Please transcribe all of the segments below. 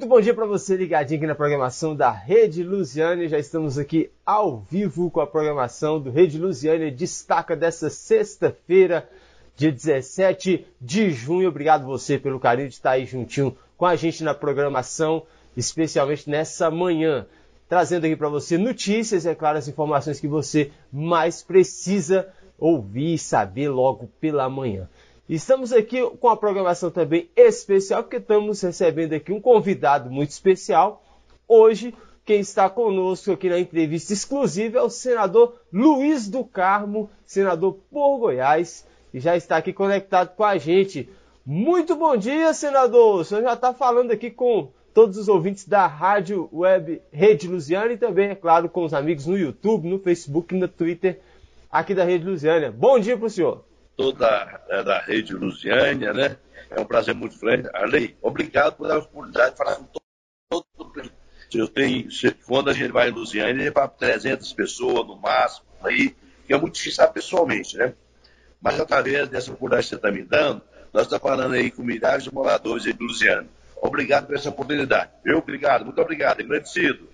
Muito bom dia para você ligadinho aqui na programação da Rede Lusiane. Já estamos aqui ao vivo com a programação do Rede Lusiane. Destaca dessa sexta-feira, dia 17 de junho. Obrigado você pelo carinho de estar aí juntinho com a gente na programação, especialmente nessa manhã. Trazendo aqui para você notícias, é claro, as informações que você mais precisa ouvir e saber logo pela manhã. Estamos aqui com a programação também especial, porque estamos recebendo aqui um convidado muito especial. Hoje, quem está conosco aqui na entrevista exclusiva é o senador Luiz do Carmo, senador por Goiás, e já está aqui conectado com a gente. Muito bom dia, senador! O senhor já está falando aqui com todos os ouvintes da Rádio Web Rede Lusiana e também, é claro, com os amigos no YouTube, no Facebook e no Twitter aqui da Rede Lusiana. Bom dia para o senhor! Toda é, da rede Lusiânia, né? É um prazer muito grande. Arley, obrigado por dar a oportunidade de falar com todo mundo. Eu tenho, quando a gente vai em Lusiânia, é para 300 pessoas no máximo, aí, que é muito difícil estar pessoalmente, né? Mas através dessa oportunidade que você está me dando, nós estamos falando aí com milhares de moradores de Lusiânia. Obrigado por essa oportunidade. Eu, obrigado, muito obrigado, agradecido.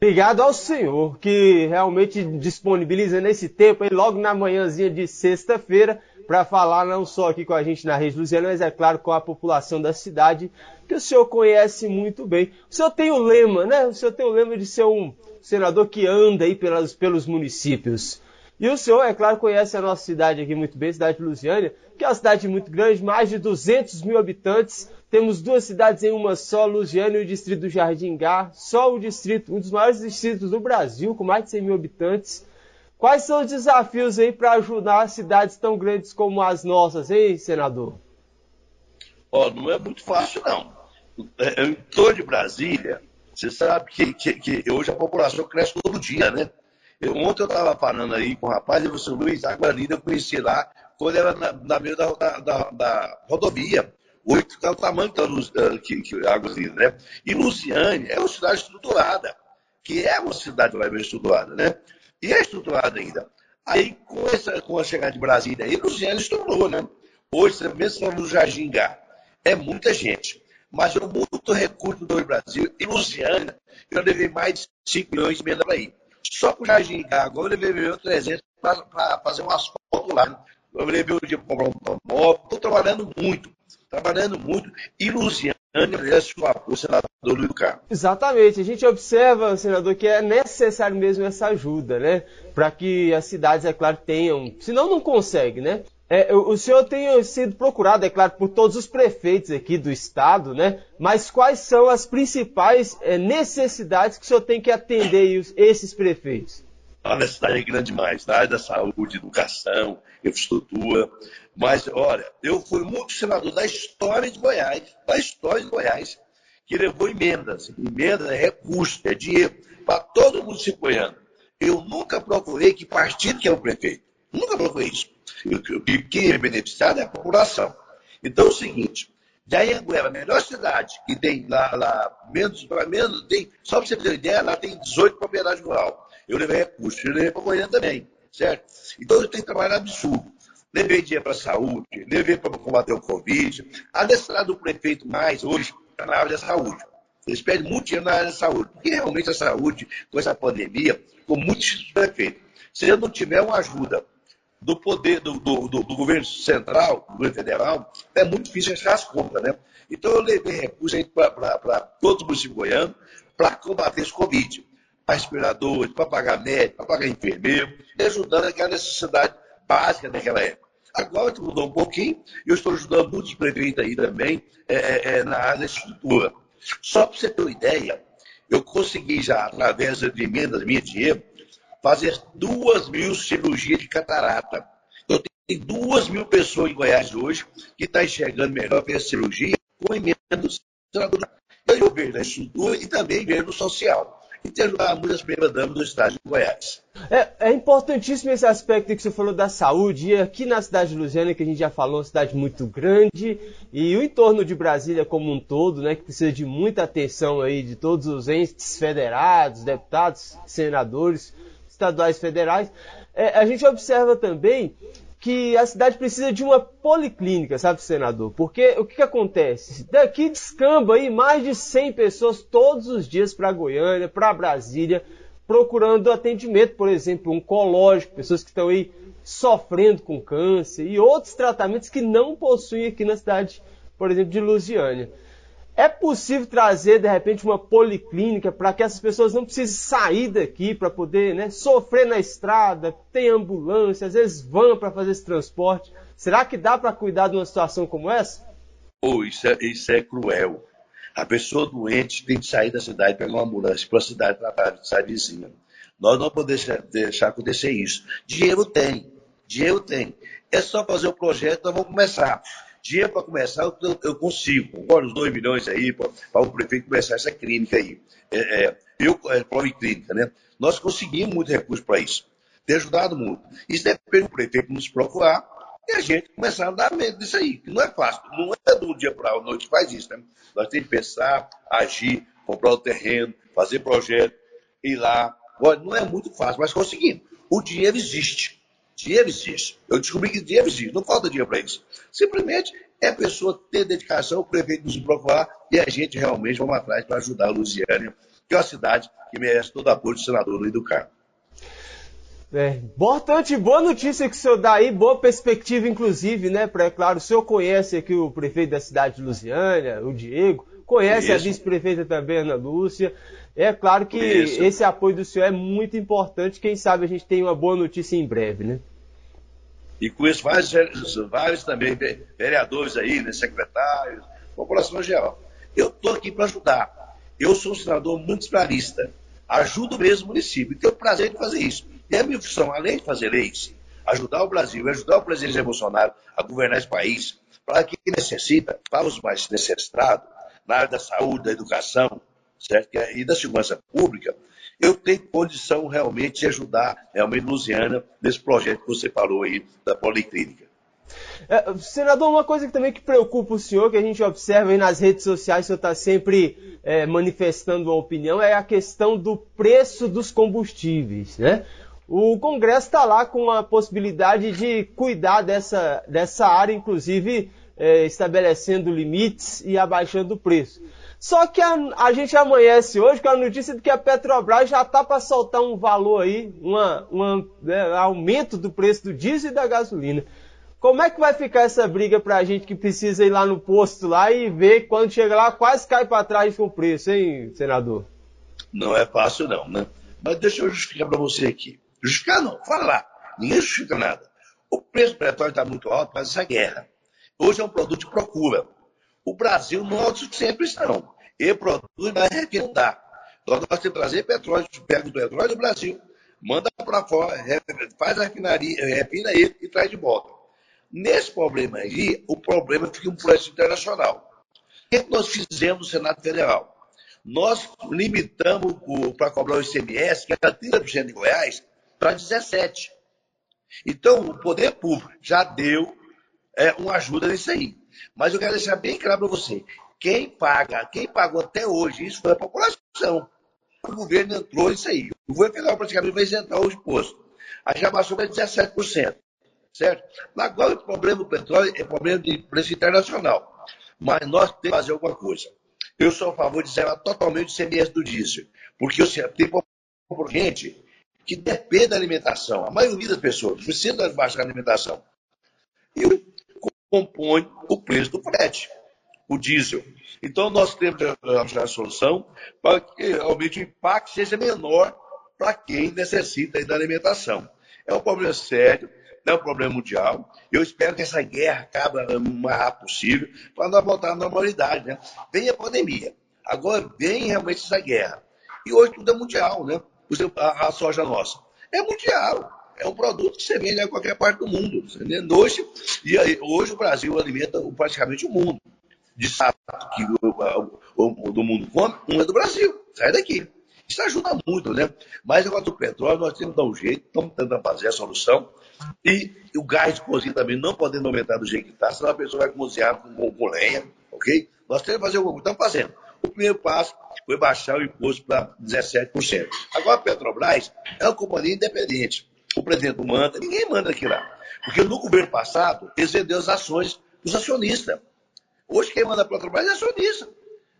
Obrigado ao senhor que realmente disponibiliza nesse tempo, aí, logo na manhãzinha de sexta-feira, para falar não só aqui com a gente na Rede Luziana, mas é claro com a população da cidade, que o senhor conhece muito bem. O senhor tem o lema, né? O senhor tem o lema de ser um senador que anda aí pelos municípios. E o senhor, é claro, conhece a nossa cidade aqui muito bem, cidade de Lusiânia, que é uma cidade muito grande, mais de 200 mil habitantes. Temos duas cidades em uma só, Lusiânia e o distrito do Jardim Gar, só o distrito, um dos maiores distritos do Brasil, com mais de 100 mil habitantes. Quais são os desafios aí para ajudar cidades tão grandes como as nossas, hein, senador? Oh, não é muito fácil, não. Em torno de Brasília, você sabe que, que, que, hoje a população cresce todo dia, né? Eu, ontem eu estava falando aí com o rapaz, ele falou Luiz, Água eu conheci lá quando era na, na meio da, da, da, rodovia. Hoje está o tamanho da luz, uh, que, que Água Linda, né? E Luciane é uma cidade estruturada, que é uma cidade bem estruturada, né? E é estruturado ainda. Aí, com, essa, com a chegada de Brasília, aí, Luciano estourou, né? Hoje, você mesmo no Gá, é muita gente. Mas eu muito recurso do Brasil. E Luciana, eu levei mais de 5 milhões de emenda para ir. Só para o Jardim agora eu levei 300 para fazer um asfalto lá. Eu levei o dia para comprar um móvel. Estou trabalhando muito. Trabalhando muito. E Luciana merece o senador Luiz Carlos. Exatamente. A gente observa, senador, que é necessário mesmo essa ajuda, né? Para que as cidades, é claro, tenham. Senão não consegue, né? É, o senhor tem sido procurado, é claro, por todos os prefeitos aqui do estado, né? Mas quais são as principais é, necessidades que o senhor tem que atender esses prefeitos? A necessidade é grande demais, na área da saúde, educação, infraestrutura. Mas, olha, eu fui muito senador da história de Goiás, da história de Goiás, que levou emendas. Emenda é recurso, é dinheiro para todo mundo se goiano. Eu nunca procurei que partido que é o prefeito. Nunca procurei isso. Quem é beneficiado é a população. Então é o seguinte, Jayanguera, a melhor cidade que tem lá, lá menos, menos tem, só para você ter uma ideia, lá tem 18 propriedades rural. Eu levei recursos, eu levei para Goiânia também, certo? Então eu tenho que trabalhar absurdo. Levei dinheiro para a saúde, levei para combater o Covid. A necessidade do prefeito mais hoje está na área da saúde. Eles pedem muito dinheiro na área da saúde, porque realmente a saúde, com essa pandemia, ficou muito difícil prefeito. Se ele não tiver uma ajuda do poder do, do, do, do, governo central, do governo federal, é muito difícil achar as contas, né? Então eu levei recursos para todos os municípios goianos para combater esse Covid. Para respiradores, para pagar médico, para pagar enfermeiro, ajudando aquela necessidade básica daquela época. Agora mudou um pouquinho, e eu estou ajudando muitos prefeitos aí também é, é, é na área da estrutura. Só para você ter uma ideia, eu consegui já, através de emendas minhas dinheiro, fazer duas mil cirurgias de catarata. Eu tenho duas mil pessoas em Goiás hoje que estão tá enxergando melhor para a cirurgia com emendas. Eu vejo na estrutura e também vejo social e ter ajudar muitas primeiras damas do estado de Goiás. É, é, importantíssimo esse aspecto que você falou da saúde. E aqui na cidade de Lusiana, que a gente já falou, uma cidade muito grande, e o entorno de Brasília como um todo, né, que precisa de muita atenção aí de todos os entes federados, deputados, senadores, estaduais federais. É, a gente observa também que a cidade precisa de uma policlínica, sabe, senador? Porque o que, que acontece? Daqui descamba aí mais de 100 pessoas todos os dias para Goiânia, para Brasília, procurando atendimento, por exemplo, oncológico, pessoas que estão aí sofrendo com câncer e outros tratamentos que não possuem aqui na cidade, por exemplo, de Lusiânia. É possível trazer, de repente, uma policlínica para que essas pessoas não precisem sair daqui para poder né, sofrer na estrada, tem ambulância, às vezes vão para fazer esse transporte. Será que dá para cuidar de uma situação como essa? Oh, isso, é, isso é cruel. A pessoa doente tem que sair da cidade, pegar uma ambulância para a cidade tratar de cidade vizinha. Nós não podemos deixar acontecer isso. Dinheiro tem, dinheiro tem. É só fazer o projeto, nós vamos começar. Dinheiro para começar, eu, eu consigo. Agora, os 2 milhões aí, para o prefeito começar essa clínica aí. É, é, eu, é, Policlínica, né? Nós conseguimos muito recurso para isso. Tem ajudado muito. Isso depende do prefeito nos procurar e a gente começar a dar medo disso aí. Que não é fácil. Não é do dia para a noite que faz isso, né? Nós temos que pensar, agir, comprar o terreno, fazer projeto, ir lá. Olha, não é muito fácil, mas conseguimos. O dinheiro existe. Dinheiro existe. Eu descobri que dinheiro existe. Não falta dinheiro para isso. Simplesmente é a pessoa ter dedicação, o prefeito nos procurar e a gente realmente vamos atrás para ajudar a Lusiânia, que é uma cidade que merece todo o apoio do senador Luiz do Carmo. É, importante, boa notícia que o senhor dá aí, boa perspectiva, inclusive, né? Pra, é claro, o senhor conhece aqui o prefeito da cidade de Lusiânia, o Diego, conhece Isso. a vice-prefeita também, Ana Lúcia. É claro que Isso. esse apoio do senhor é muito importante. Quem sabe a gente tem uma boa notícia em breve, né? E com isso, vários, vários também vereadores aí, né, secretários, população geral. Eu estou aqui para ajudar. Eu sou um senador municipalista. Ajudo mesmo o município. E tenho o prazer de fazer isso. E a minha função, além de fazer leis, ajudar o Brasil, ajudar o presidente Bolsonaro a governar esse país, para quem necessita, para os mais necessitados, na área da saúde, da educação, certo? e da segurança pública, eu tenho condição realmente de ajudar realmente Luciana nesse projeto que você falou aí da Policlínica. É, senador, uma coisa que também que preocupa o senhor, que a gente observa aí nas redes sociais, o senhor está sempre é, manifestando uma opinião, é a questão do preço dos combustíveis, né? O Congresso está lá com a possibilidade de cuidar dessa, dessa área, inclusive é, estabelecendo limites e abaixando o preço. Só que a, a gente amanhece hoje com a notícia de que a Petrobras já está para soltar um valor aí, uma, uma né, aumento do preço do diesel e da gasolina. Como é que vai ficar essa briga para a gente que precisa ir lá no posto lá e ver quando chega lá quase cai para trás com o preço, hein, senador? Não é fácil não, né? Mas deixa eu justificar para você aqui. Justificar não, fala lá. Ninguém justifica nada. O preço do petróleo está muito alto causa dessa guerra. Hoje é um produto de procura. O Brasil não é autossuficiente não. Ele produz, mas dá. Então nós temos que trazer petróleo, pega o petróleo do Brasil, manda para fora, faz a refinaria, refina ele e traz de volta. Nesse problema aí, o problema fica um preço internacional. O que nós fizemos no Senado Federal? Nós limitamos para cobrar o ICMS, que era 30% em Goiás, para 17%. Então, o poder público já deu é, uma ajuda nisso aí. Mas eu quero deixar bem claro para você: quem paga, quem pagou até hoje, isso foi a população. O governo entrou nisso aí. O governo federal praticamente vai isentar o imposto. Aí já passou para 17%. Certo? Agora o problema do petróleo é problema de preço internacional. Mas nós temos que fazer alguma coisa. Eu sou a favor de zerar totalmente o CMS do diesel. Porque tem gente que depende da alimentação. A maioria das pessoas precisa baixar a alimentação. E compõe o preço do frete o diesel. Então, nós temos que achar a solução para que realmente o impacto seja menor para quem necessita da alimentação. É um problema sério, é um problema mundial. Eu espero que essa guerra acabe o mais rápido possível para nós voltar à normalidade. Né? Vem a pandemia, agora vem realmente essa guerra. E hoje tudo é mundial, né? A, soja nossa é mundial é um produto que você vende em qualquer parte do mundo. Hoje, e aí, hoje o Brasil alimenta praticamente o mundo de sapo que o, o, do mundo come, um é do Brasil. Sai daqui. Isso ajuda muito, né? Mas agora do petróleo, nós temos que dar um jeito, estamos tentando fazer a solução. E o gás de cozinha também não podendo aumentar do jeito que está, senão a pessoa vai cozinhar com, com lenha, ok? Nós temos que fazer o que estamos fazendo. O primeiro passo foi baixar o imposto para 17%. Agora a Petrobras é uma companhia independente. O presidente manda, ninguém manda aqui lá. Porque no governo passado, eles venderam as ações dos acionistas. Hoje quem manda para o trabalho é acionista.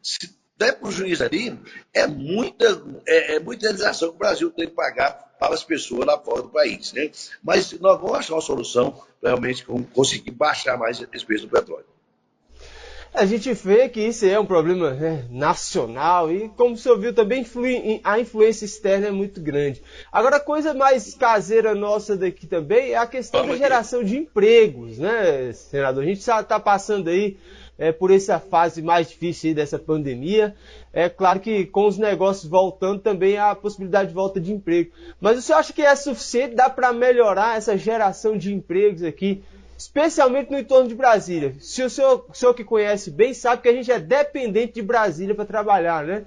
Se der para o juiz ali, é muita, é, é muita realização que o Brasil tem que pagar para as pessoas lá fora do país. Né? Mas nós vamos achar uma solução para realmente conseguir baixar mais esse preço do petróleo. A gente vê que isso é um problema né, nacional e, como você ouviu, também a influência externa é muito grande. Agora, a coisa mais caseira nossa daqui também é a questão Vamos da geração aqui. de empregos, né, senador? A gente está passando aí é, por essa fase mais difícil dessa pandemia. É claro que com os negócios voltando também há a possibilidade de volta de emprego. Mas você acha que é suficiente? Dá para melhorar essa geração de empregos aqui especialmente no entorno de Brasília. Se o senhor, o senhor que conhece bem sabe que a gente é dependente de Brasília para trabalhar, né?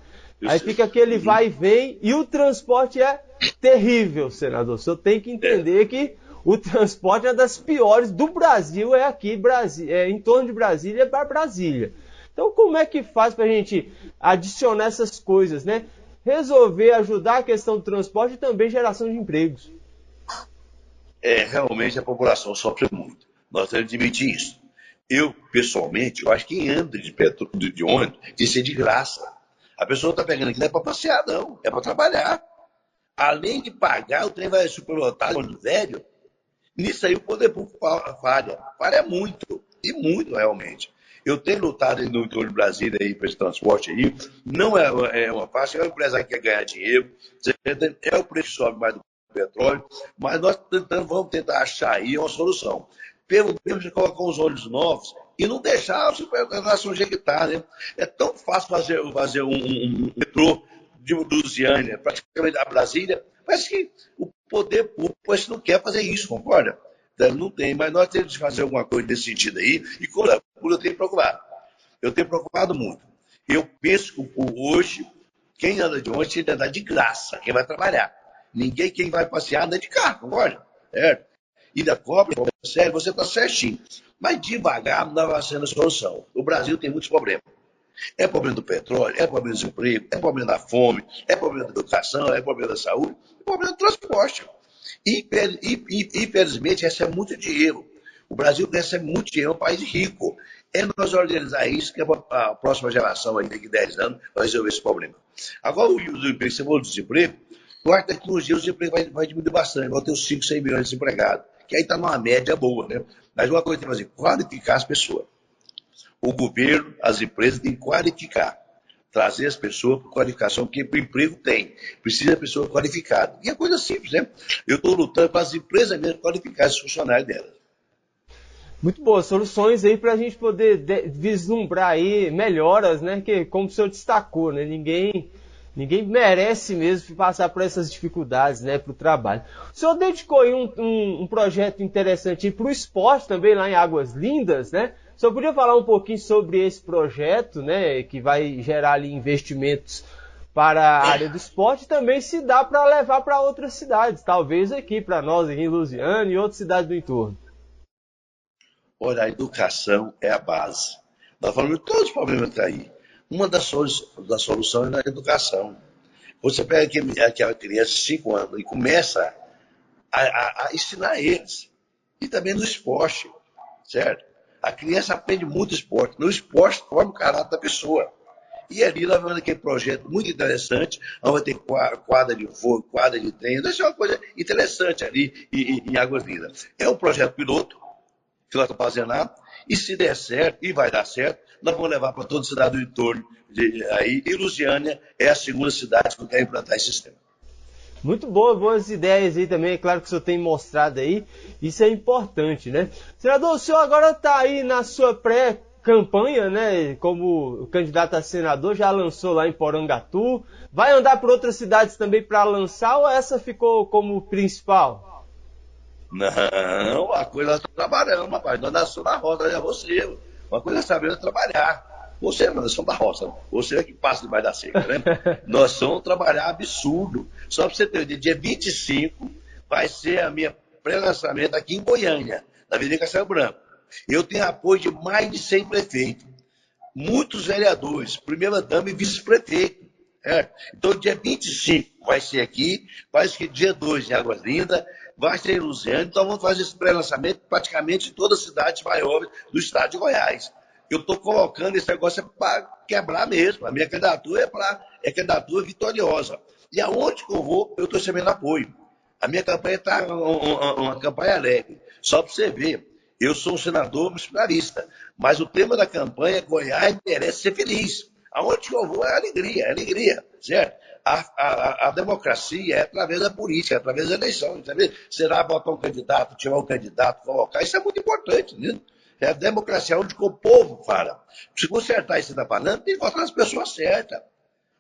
Aí fica aquele vai e vem e o transporte é terrível, senador. O senhor tem que entender que o transporte é das piores do Brasil, é aqui, é em torno de Brasília para Brasília. Então, como é que faz para a gente adicionar essas coisas, né? Resolver ajudar a questão do transporte e também geração de empregos. É, realmente a população sofre muito. Nós temos que admitir isso. Eu, pessoalmente, eu acho que quem anda de, petro, de ônibus que ser de graça. A pessoa está pegando aqui não é para passear, não. É para trabalhar. Além de pagar, o trem vai superlotado, ônibus velho. Nisso aí o poder público falha. Falha muito. E muito, realmente. Eu tenho lutado no entorno de Brasília aí para esse transporte aí. Não é, é uma fácil. É uma empresa que quer ganhar dinheiro. É o preço que sobe mais do petróleo. Mas nós tentamos, vamos tentar achar aí uma solução pelo menos de colocar os olhos novos e não deixar supernação jequitar, né? É tão fácil fazer, fazer um, um, um metrô de Lusiânia, praticamente a Brasília, mas que o poder público não quer fazer isso, concorda? Então, não tem, mas nós temos que fazer alguma coisa nesse sentido aí, e como eu tenho procurado. Eu tenho procurado muito. Eu penso que hoje, quem anda de ônibus tem que andar de graça, quem vai trabalhar. Ninguém, quem vai passear, anda de carro, concorda? Certo? E da cobra, sério, você está certinho. Mas devagar não vai sendo a solução. O Brasil tem muitos problemas. É problema do petróleo, é problema do desemprego, é problema da fome, é problema da educação, é problema da saúde, é problema do transporte. E, infelizmente, recebe muito dinheiro. O Brasil recebe muito dinheiro, é um país rico. É nós organizar isso, que a próxima geração, aí, daqui a 10 anos, vai resolver esse problema. Agora, o desemprego, você falou do desemprego, daqui uns dias o desemprego vai, vai diminuir bastante, vai ter uns 5, 6 milhões de desempregados que aí está numa média boa, né? Mas uma coisa que fazer, qualificar as pessoas. O governo, as empresas têm que qualificar. Trazer as pessoas por qualificação, porque o emprego tem. Precisa de pessoa qualificada. E é coisa simples, né? Eu estou lutando para as empresas mesmo qualificar os funcionários delas. Muito boas soluções aí para a gente poder vislumbrar aí melhoras, né? Que como o senhor destacou, né? Ninguém Ninguém merece mesmo passar por essas dificuldades né, para o trabalho. O senhor dedicou um, um, um projeto interessante para o esporte também lá em Águas Lindas, né? O senhor podia falar um pouquinho sobre esse projeto, né? Que vai gerar ali investimentos para a área do esporte também se dá para levar para outras cidades, talvez aqui para nós em Lusiana e outras cidades do entorno. Olha, a educação é a base. Nós falamos todos os problemas que tá aí. Uma das, soluções, é na educação. Você pega aquele, aquela criança de 5 anos e começa a, a, a, ensinar eles. E também no esporte, certo? A criança aprende muito esporte. No esporte forma o caráter da pessoa. E ali nós vamos aquele projeto muito interessante, onde vai ter quadra de voo, quadra de treino. Isso é uma coisa interessante ali em, em Águas Lindas. É um projeto piloto que nós estamos fazendo lá. E se der certo, e vai dar certo, nós vamos levar para toda a cidade do entorno. De, aí, e Lusiânia é a segunda cidade que quer implantar esse sistema. Muito boa, boas ideias aí também, é claro que o senhor tem mostrado aí, isso é importante, né? Senador, o senhor agora está aí na sua pré-campanha, né? Como candidato a senador, já lançou lá em Porangatu, vai andar por outras cidades também para lançar ou essa ficou como principal? Não, a coisa nós estamos trabalhando, rapaz, nós nascemos na roda, é você. Uma coisa é saber trabalhar. Você é nação da roça, você é que passa debaixo da seca, né? Nós somos trabalhar absurdo. Só para você ter ideia, dia 25 vai ser a minha pré-lançamento aqui em Goiânia, na Avenida Castelo Branco. Eu tenho apoio de mais de 100 prefeitos, muitos vereadores, primeira-dama e vice-prefeito. É. Então, dia 25 vai ser aqui, vai ser dia 2 em Águas Lindas, vai ser em então vamos fazer esse pré-lançamento praticamente em todas as cidades maiores do estado de Goiás. Eu estou colocando esse negócio para quebrar mesmo. A minha candidatura é para é candidatura vitoriosa. E aonde que eu vou, eu estou recebendo apoio. A minha campanha está uma, uma, campanha alegre. Só para você ver, eu sou um senador municipalista, mas o tema da campanha é Goiás merece ser feliz. Aonde que eu vou é alegria, é alegria, certo? A, a, a, democracia é através da política, é através da eleição. Sabe? Será botar um candidato, tirar um candidato, colocar. Isso é muito importante, né? É a democracia onde o povo fala. Se consertar isso você está falando, tem que votar nas pessoas certas.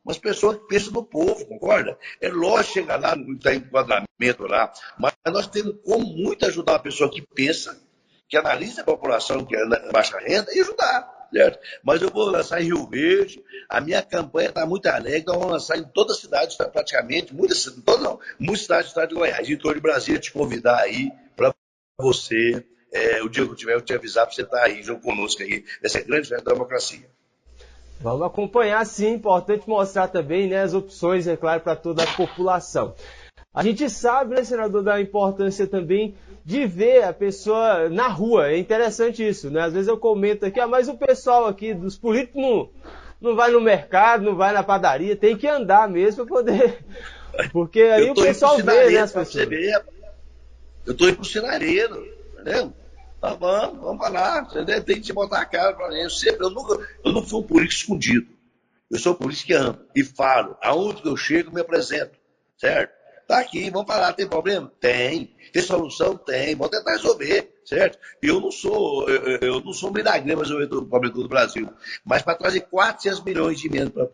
Umas pessoas que pensam no povo, concorda? É lógico chegar lá, não tem enquadramento lá, mas nós temos como muito ajudar uma pessoa que pensa, que analisa a população que é baixa renda e ajudar certo? Mas eu vou lançar em Rio Verde, a minha campanha está muito alegre, nós vamos lançar em todas as cidades, praticamente, muitas, todas não, muitas cidades do estado de Goiás, torno de Brasília, te convidar aí para você, é, o dia que eu tiver, eu te avisar para você estar tá aí junto conosco aí, nessa grande festa da democracia. Vamos acompanhar, sim, importante mostrar também né, as opções, é claro, para toda a população. A gente sabe, né, senador, da importância também de ver a pessoa na rua. É interessante isso, né? Às vezes eu comento aqui, ah, mas o pessoal aqui dos políticos não, não vai no mercado, não vai na padaria, tem que andar mesmo para poder. Porque aí o pessoal vê, né, as pessoas. Eu estou indo pro sinareiro, entendeu? Tá bom, vamos lá, entendeu? tem que botar a cara para mim. Eu, sempre, eu, nunca, eu não sou um político escondido. Eu sou um político que ando e falo. Aonde que eu chego, me apresento, certo? Tá aqui, vamos falar, tem problema? Tem. Tem solução? Tem. Vamos tentar resolver, certo? Eu não sou, eu, eu não sou milagre para resolver o problema do Brasil. Mas para trazer 400 milhões de menos para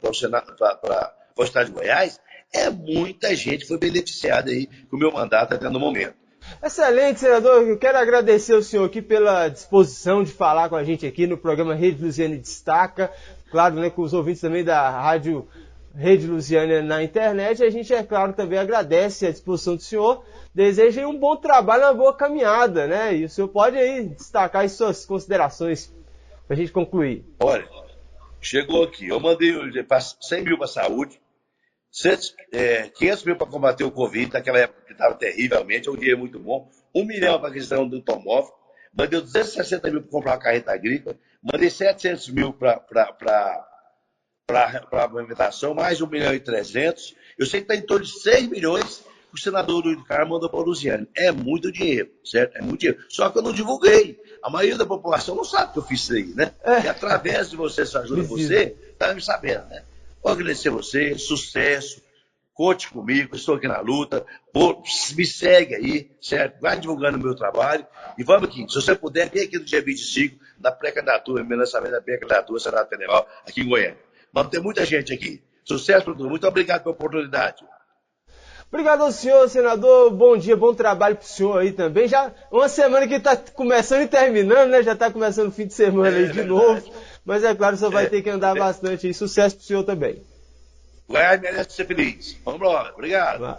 o estado de Goiás, é muita gente foi beneficiada aí com o meu mandato até no momento. Excelente, senador. Eu quero agradecer o senhor aqui pela disposição de falar com a gente aqui no programa Rede Luziane Destaca. Claro, né, com os ouvintes também da Rádio Rede Lusiana na internet. A gente, é claro, também agradece a disposição do senhor. Deseja um bom trabalho, uma boa caminhada, né? E o senhor pode aí destacar as suas considerações para a gente concluir. Olha, chegou aqui. Eu mandei 100 mil para a saúde, 500 é, mil para combater o Covid, naquela época que estava terrivelmente, é um dinheiro muito bom. Um milhão para a questão do automóvel. Mandei 260 mil para comprar uma carreta agrícola. Mandei 700 mil para para a movimentação, mais de 1 milhão e 300. Eu sei que está em torno de 6 milhões o senador Luiz Carlos mandou para o Luciano. É muito dinheiro, certo? É muito dinheiro. Só que eu não divulguei. A maioria da população não sabe que eu fiz isso aí, né? É. E através de você, essa ajuda você, está me sabendo, né? Vou agradecer você, sucesso, conte comigo, estou aqui na luta, me segue aí, certo? Vai divulgando o meu trabalho e vamos aqui. Se você puder, vem aqui no dia 25, na pré-candidatura, meu lançamento da pré-candidatura Senado Federal, aqui em Goiânia. Vamos ter muita gente aqui. Sucesso para todos. Muito obrigado pela oportunidade. Obrigado ao senhor, senador. Bom dia, bom trabalho para o senhor aí também. Já uma semana que está começando e terminando, né? Já está começando o fim de semana é, aí de novo. Mas é claro, o senhor vai é, ter que andar é. bastante aí. Sucesso para o senhor também. Goiás merece ser feliz. Vamos embora. Obrigado.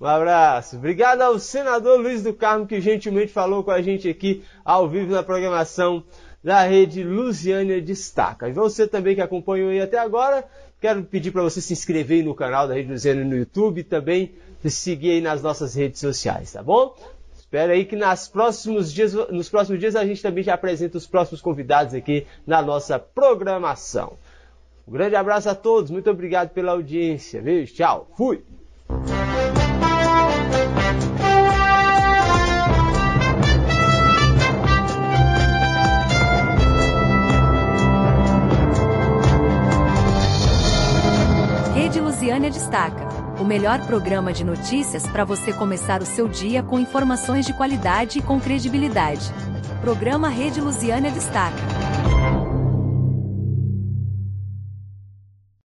Um abraço. Obrigado ao senador Luiz do Carmo, que gentilmente falou com a gente aqui ao vivo na programação da rede Lusiânia Destaca. E você também que acompanhou aí até agora, quero pedir para você se inscrever no canal da Rede Lusiânia no YouTube e também seguir aí nas nossas redes sociais, tá bom? Espero aí que nas próximos dias, nos próximos dias a gente também já apresenta os próximos convidados aqui na nossa programação. Um grande abraço a todos, muito obrigado pela audiência, viu? Tchau, fui! Lusiânia Destaca, o melhor programa de notícias para você começar o seu dia com informações de qualidade e com credibilidade. Programa Rede Lusiânia Destaca.